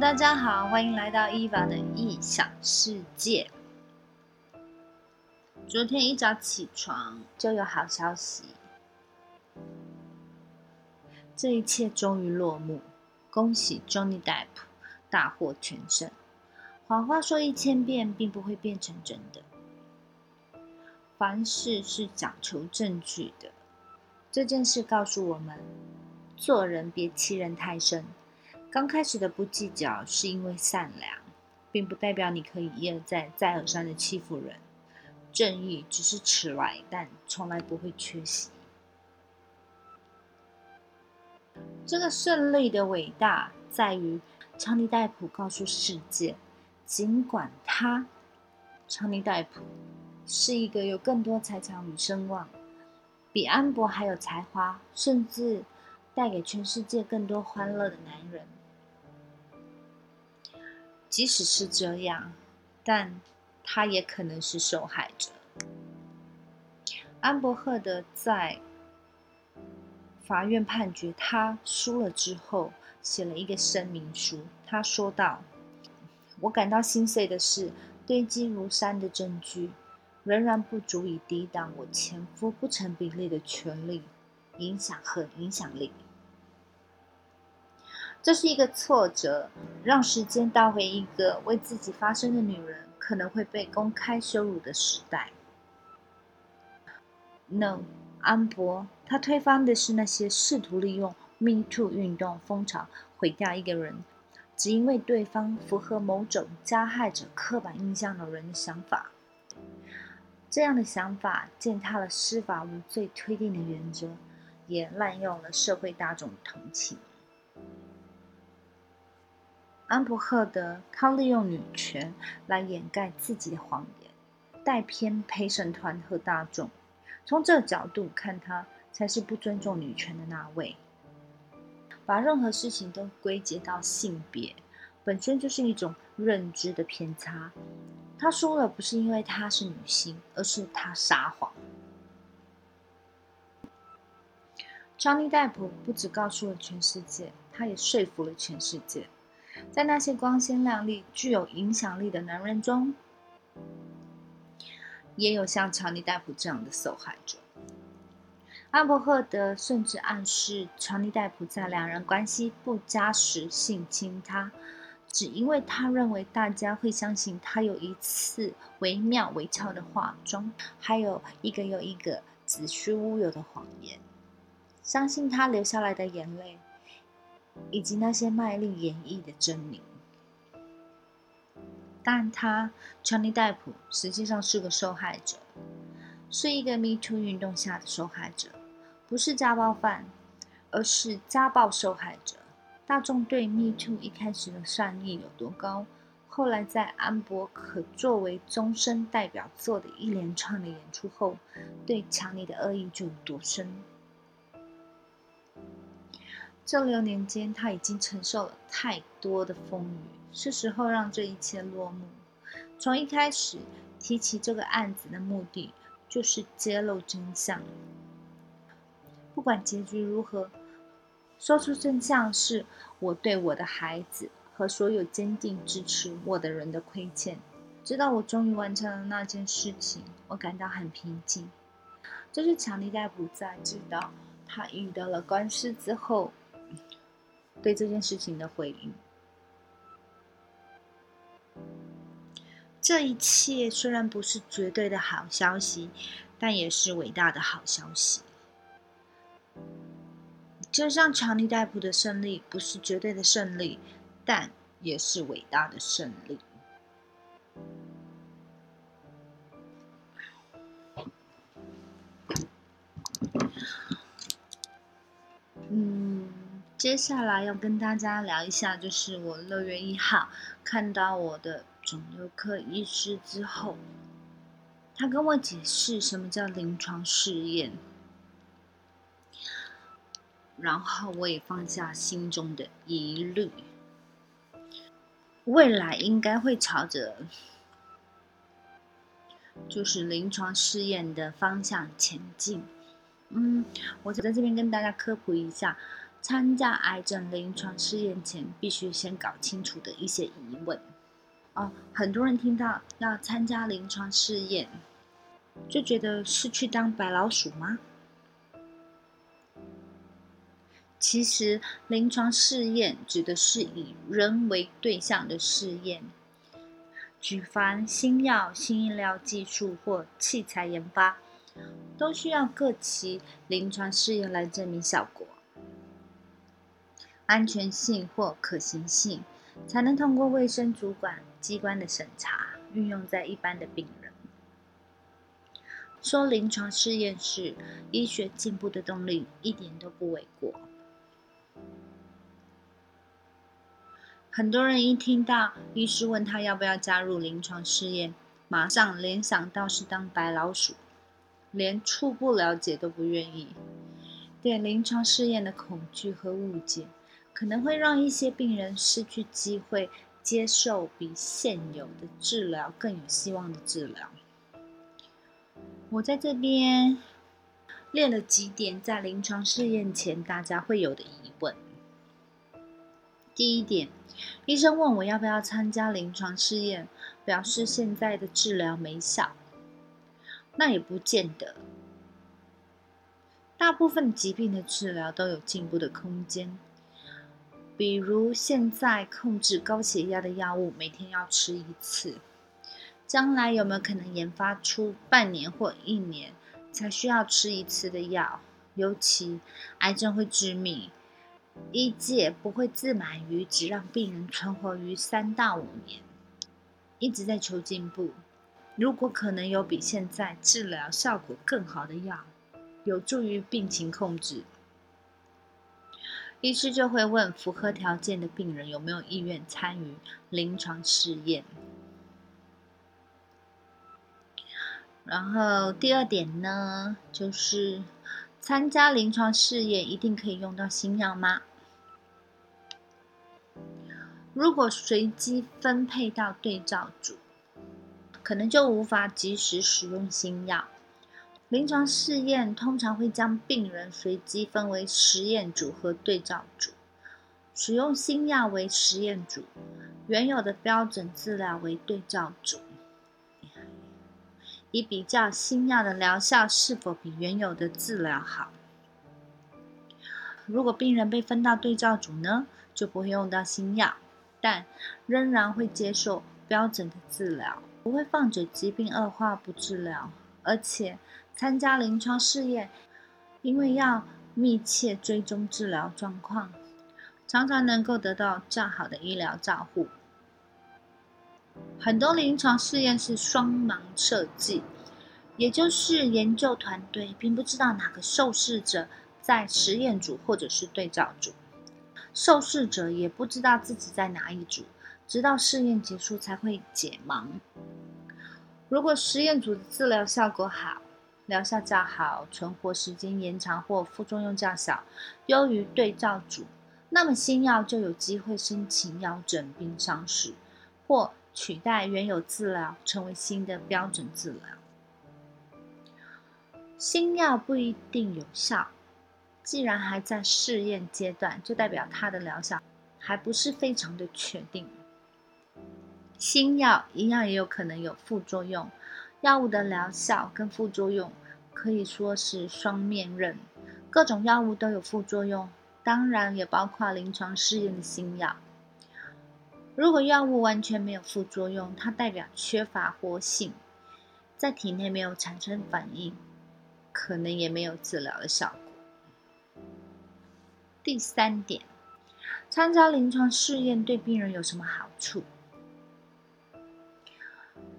大家好，欢迎来到伊娃的异想世界。昨天一早起床就有好消息，这一切终于落幕，恭喜 Johnny Depp 大获全胜。谎话说一千遍，并不会变成真的。凡事是讲求证据的，这件事告诉我们，做人别欺人太甚。刚开始的不计较是因为善良，并不代表你可以一而再、再而三的欺负人。正义只是迟来，但从来不会缺席。这个胜利的伟大在于，强尼戴普告诉世界，尽管他，强尼戴普是一个有更多财产与声望，比安博还有才华，甚至带给全世界更多欢乐的男人。即使是这样，但他也可能是受害者。安伯赫德在法院判决他输了之后，写了一个声明书。他说道：“我感到心碎的是，堆积如山的证据仍然不足以抵挡我前夫不成比例的权利、影响和影响力。”这是一个挫折，让时间倒回一个为自己发声的女人可能会被公开羞辱的时代。No，安博，他推翻的是那些试图利用 Me Too 运动风潮毁掉一个人，只因为对方符合某种加害者刻板印象的人的想法。这样的想法践踏了司法无罪推定的原则，也滥用了社会大众同情。安伯赫德靠利用女权来掩盖自己的谎言，带偏陪审团和大众。从这个角度看，他才是不尊重女权的那位。把任何事情都归结到性别，本身就是一种认知的偏差。他输了，不是因为她是女性，而是他撒谎。张尼戴普不只告诉了全世界，他也说服了全世界。在那些光鲜亮丽、具有影响力的男人中，也有像乔尼戴普这样的受害者。安伯赫德甚至暗示乔尼戴普在两人关系不佳时性侵他，只因为他认为大家会相信他有一次惟妙惟肖的化妆，还有一个又一个子虚乌有的谎言，相信他流下来的眼泪。以及那些卖力演绎的狰狞，但他乔尼戴普实际上是个受害者，是一个 Me Too 运动下的受害者，不是家暴犯，而是家暴受害者。大众对 Me Too 一开始的善意有多高，后来在安博可作为终身代表作的一连串的演出后，对强尼的恶意就有多深。这六年间，他已经承受了太多的风雨，是时候让这一切落幕。从一开始提起这个案子的目的，就是揭露真相。不管结局如何，说出真相是我对我的孩子和所有坚定支持我的人的亏欠。直到我终于完成了那件事情，我感到很平静。这是强尼戴普在知道他遇到了官司之后。对这件事情的回应，这一切虽然不是绝对的好消息，但也是伟大的好消息。就像强尼戴普的胜利不是绝对的胜利，但也是伟大的胜利。嗯接下来要跟大家聊一下，就是我六月一号看到我的肿瘤科医师之后，他跟我解释什么叫临床试验，然后我也放下心中的疑虑，未来应该会朝着就是临床试验的方向前进。嗯，我在这边跟大家科普一下。参加癌症临床试验前必须先搞清楚的一些疑问。哦，很多人听到要参加临床试验，就觉得是去当白老鼠吗？其实，临床试验指的是以人为对象的试验，举凡新药、新医疗技术或器材研发，都需要各期临床试验来证明效果、安全性或可行性，才能通过卫生主管机关的审查，运用在一般的病人。说临床试验是医学进步的动力，一点都不为过。很多人一听到医师问他要不要加入临床试验，马上联想到是当白老鼠，连初步了解都不愿意。对临床试验的恐惧和误解，可能会让一些病人失去机会接受比现有的治疗更有希望的治疗。我在这边列了几点在临床试验前大家会有的疑问。第一点。医生问我要不要参加临床试验，表示现在的治疗没效。那也不见得，大部分疾病的治疗都有进步的空间。比如现在控制高血压的药物每天要吃一次，将来有没有可能研发出半年或一年才需要吃一次的药？尤其癌症会致命。医界不会自满于只让病人存活于三到五年，一直在求进步。如果可能有比现在治疗效果更好的药，有助于病情控制，医师就会问符合条件的病人有没有意愿参与临床试验。然后第二点呢，就是。参加临床试验一定可以用到新药吗？如果随机分配到对照组，可能就无法及时使用新药。临床试验通常会将病人随机分为实验组和对照组，使用新药为实验组，原有的标准治疗为对照组。以比较新药的疗效是否比原有的治疗好。如果病人被分到对照组呢，就不会用到新药，但仍然会接受标准的治疗，不会放着疾病恶化不治疗。而且参加临床试验，因为要密切追踪治疗状况，常常能够得到较好的医疗照护。很多临床试验是双盲设计，也就是研究团队并不知道哪个受试者在实验组或者是对照组，受试者也不知道自己在哪一组，直到试验结束才会解盲。如果实验组的治疗效果好，疗效较好，存活时间延长或副作用较小，优于对照组，那么新药就有机会申请药证并上市，或。取代原有治疗，成为新的标准治疗。新药不一定有效，既然还在试验阶段，就代表它的疗效还不是非常的确定。新药一样也有可能有副作用，药物的疗效跟副作用可以说是双面刃。各种药物都有副作用，当然也包括临床试验的新药。如果药物完全没有副作用，它代表缺乏活性，在体内没有产生反应，可能也没有治疗的效果。第三点，参加临床试验对病人有什么好处？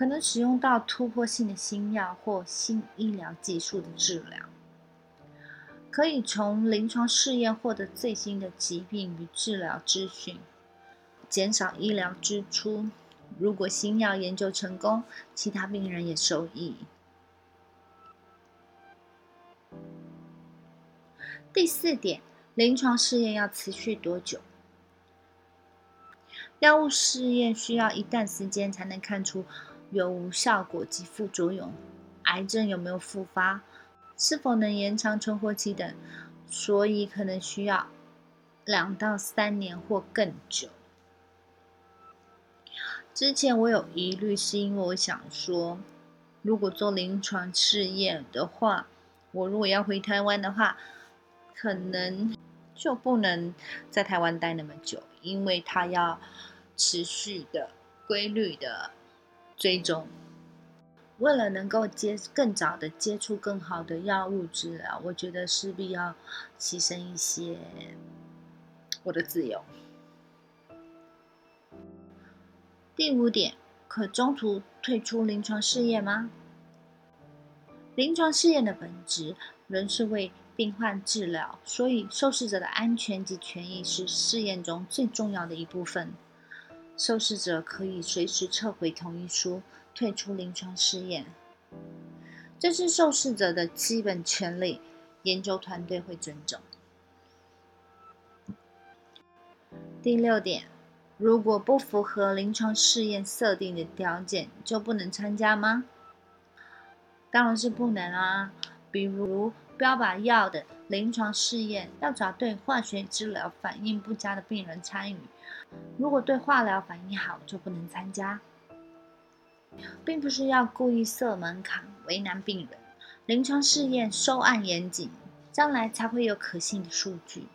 可能使用到突破性的新药或新医疗技术的治疗，可以从临床试验获得最新的疾病与治疗资讯。减少医疗支出。如果新药研究成功，其他病人也受益。第四点，临床试验要持续多久？药物试验需要一段时间才能看出有无效果及副作用，癌症有没有复发，是否能延长存活期等，所以可能需要两到三年或更久。之前我有疑虑，是因为我想说，如果做临床试验的话，我如果要回台湾的话，可能就不能在台湾待那么久，因为他要持续的、规律的追踪。为了能够接更早的接触更好的药物治疗，我觉得势必要牺牲一些我的自由。第五点，可中途退出临床试验吗？临床试验的本质仍是为病患治疗，所以受试者的安全及权益是试验中最重要的一部分。受试者可以随时撤回同意书，退出临床试验，这是受试者的基本权利，研究团队会尊重。第六点。如果不符合临床试验设定的条件，就不能参加吗？当然是不能啊！比如标靶药的临床试验，要找对化学治疗反应不佳的病人参与。如果对化疗反应好，就不能参加。并不是要故意设门槛为难病人。临床试验收案严谨，将来才会有可信的数据，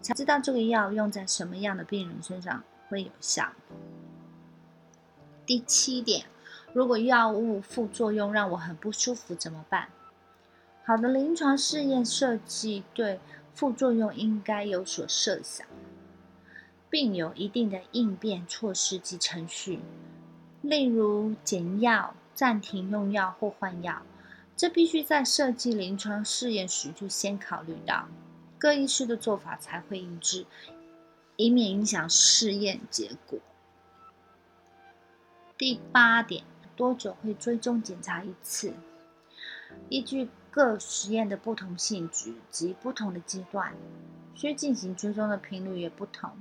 才知道这个药用在什么样的病人身上。会有效。第七点，如果药物副作用让我很不舒服怎么办？好的临床试验设计对副作用应该有所设想，并有一定的应变措施及程序，例如减药、暂停用药或换药，这必须在设计临床试验时就先考虑到，各医师的做法才会一致。以免影响试验结果。第八点，多久会追踪检查一次？依据各实验的不同性质及不同的阶段，需进行追踪的频率也不同。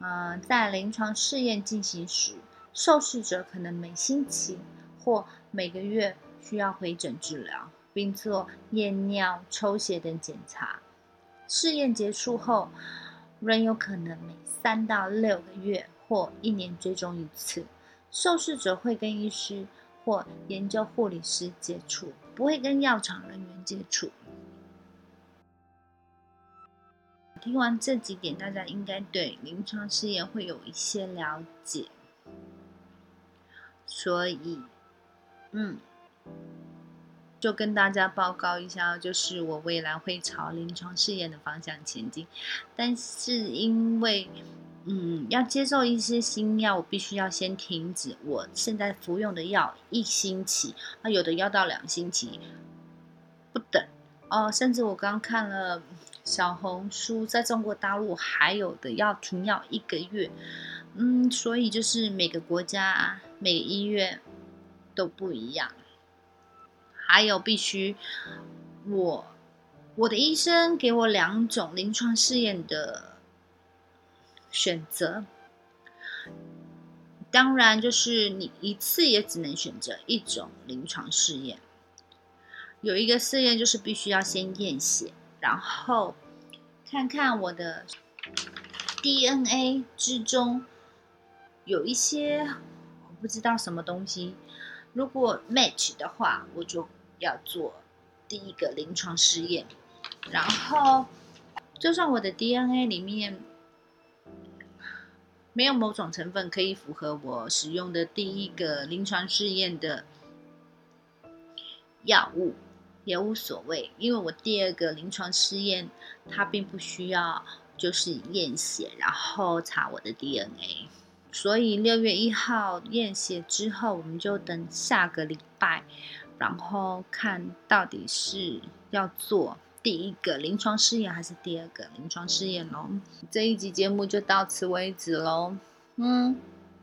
嗯，在临床试验进行时，受试者可能每星期或每个月需要回诊治疗，并做验尿、抽血等检查。试验结束后。仍有可能每三到六个月或一年追踪一次，受试者会跟医师或研究护理师接触，不会跟药厂人员接触。听完这几点，大家应该对临床试验会有一些了解，所以，嗯。就跟大家报告一下，就是我未来会朝临床试验的方向前进，但是因为，嗯，要接受一些新药，我必须要先停止我现在服用的药一星期，啊，有的要到两星期不等哦，甚至我刚看了小红书，在中国大陆还有的要停药一个月，嗯，所以就是每个国家每个医院都不一样。还有必须，我我的医生给我两种临床试验的选择，当然就是你一次也只能选择一种临床试验。有一个试验就是必须要先验血，然后看看我的 DNA 之中有一些我不知道什么东西。如果 match 的话，我就要做第一个临床试验。然后，就算我的 DNA 里面没有某种成分可以符合我使用的第一个临床试验的药物，也无所谓，因为我第二个临床试验它并不需要就是验血，然后查我的 DNA。所以六月一号验血之后，我们就等下个礼拜，然后看到底是要做第一个临床试验还是第二个临床试验喽。这一集节目就到此为止喽。嗯，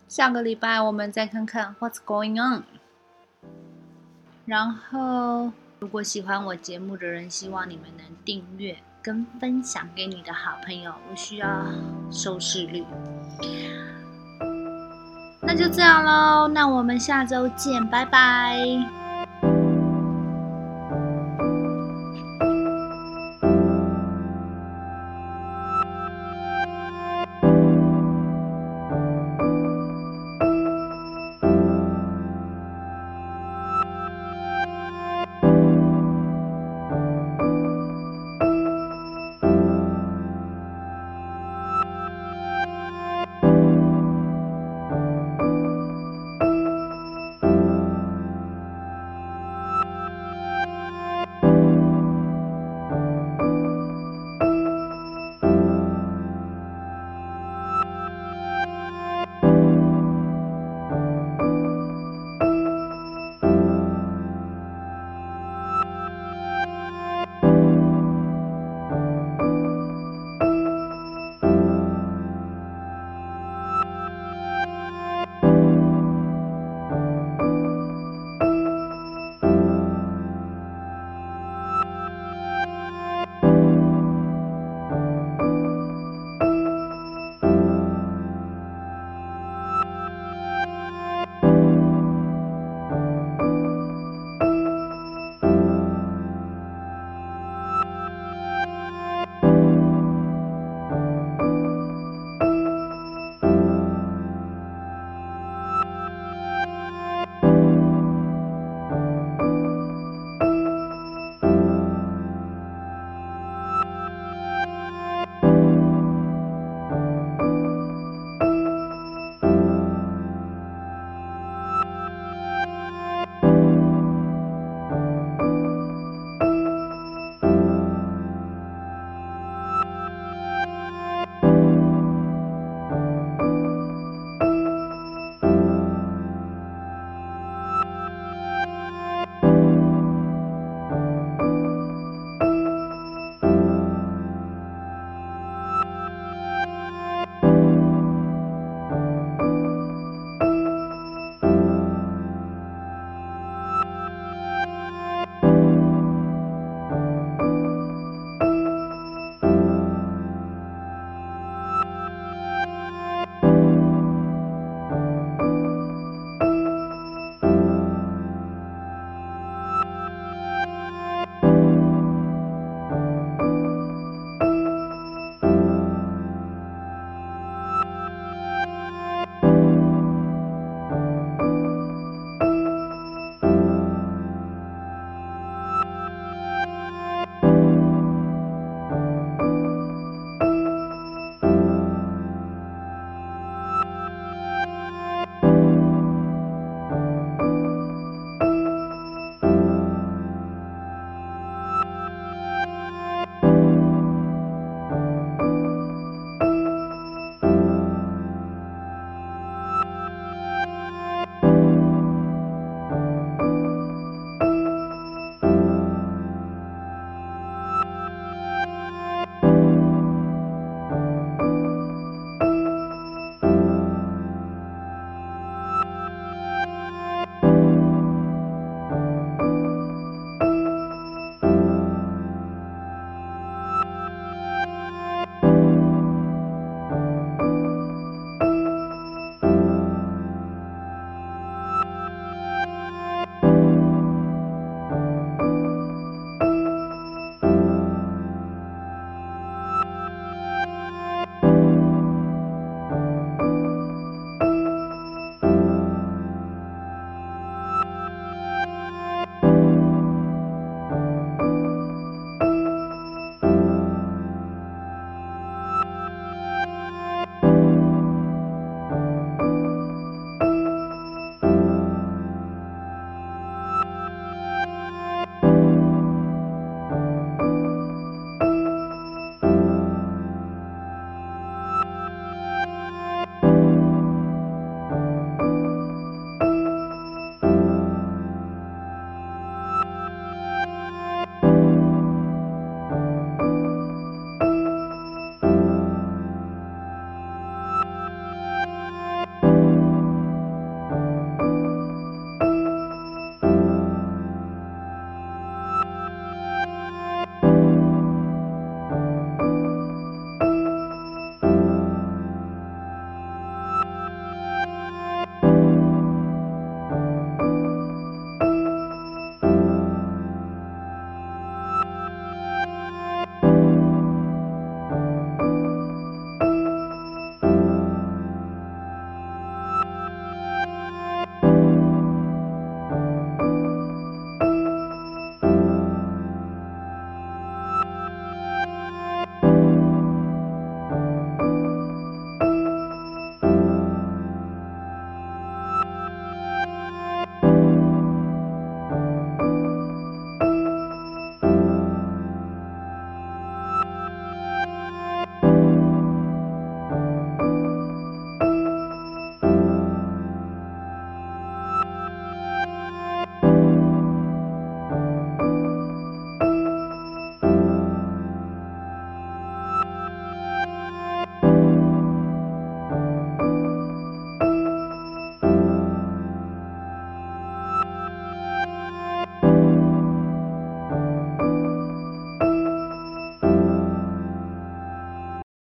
下个礼拜我们再看看 What's going on。然后，如果喜欢我节目的人，希望你们能订阅跟分享给你的好朋友。我需要收视率。那就这样喽，那我们下周见，拜拜。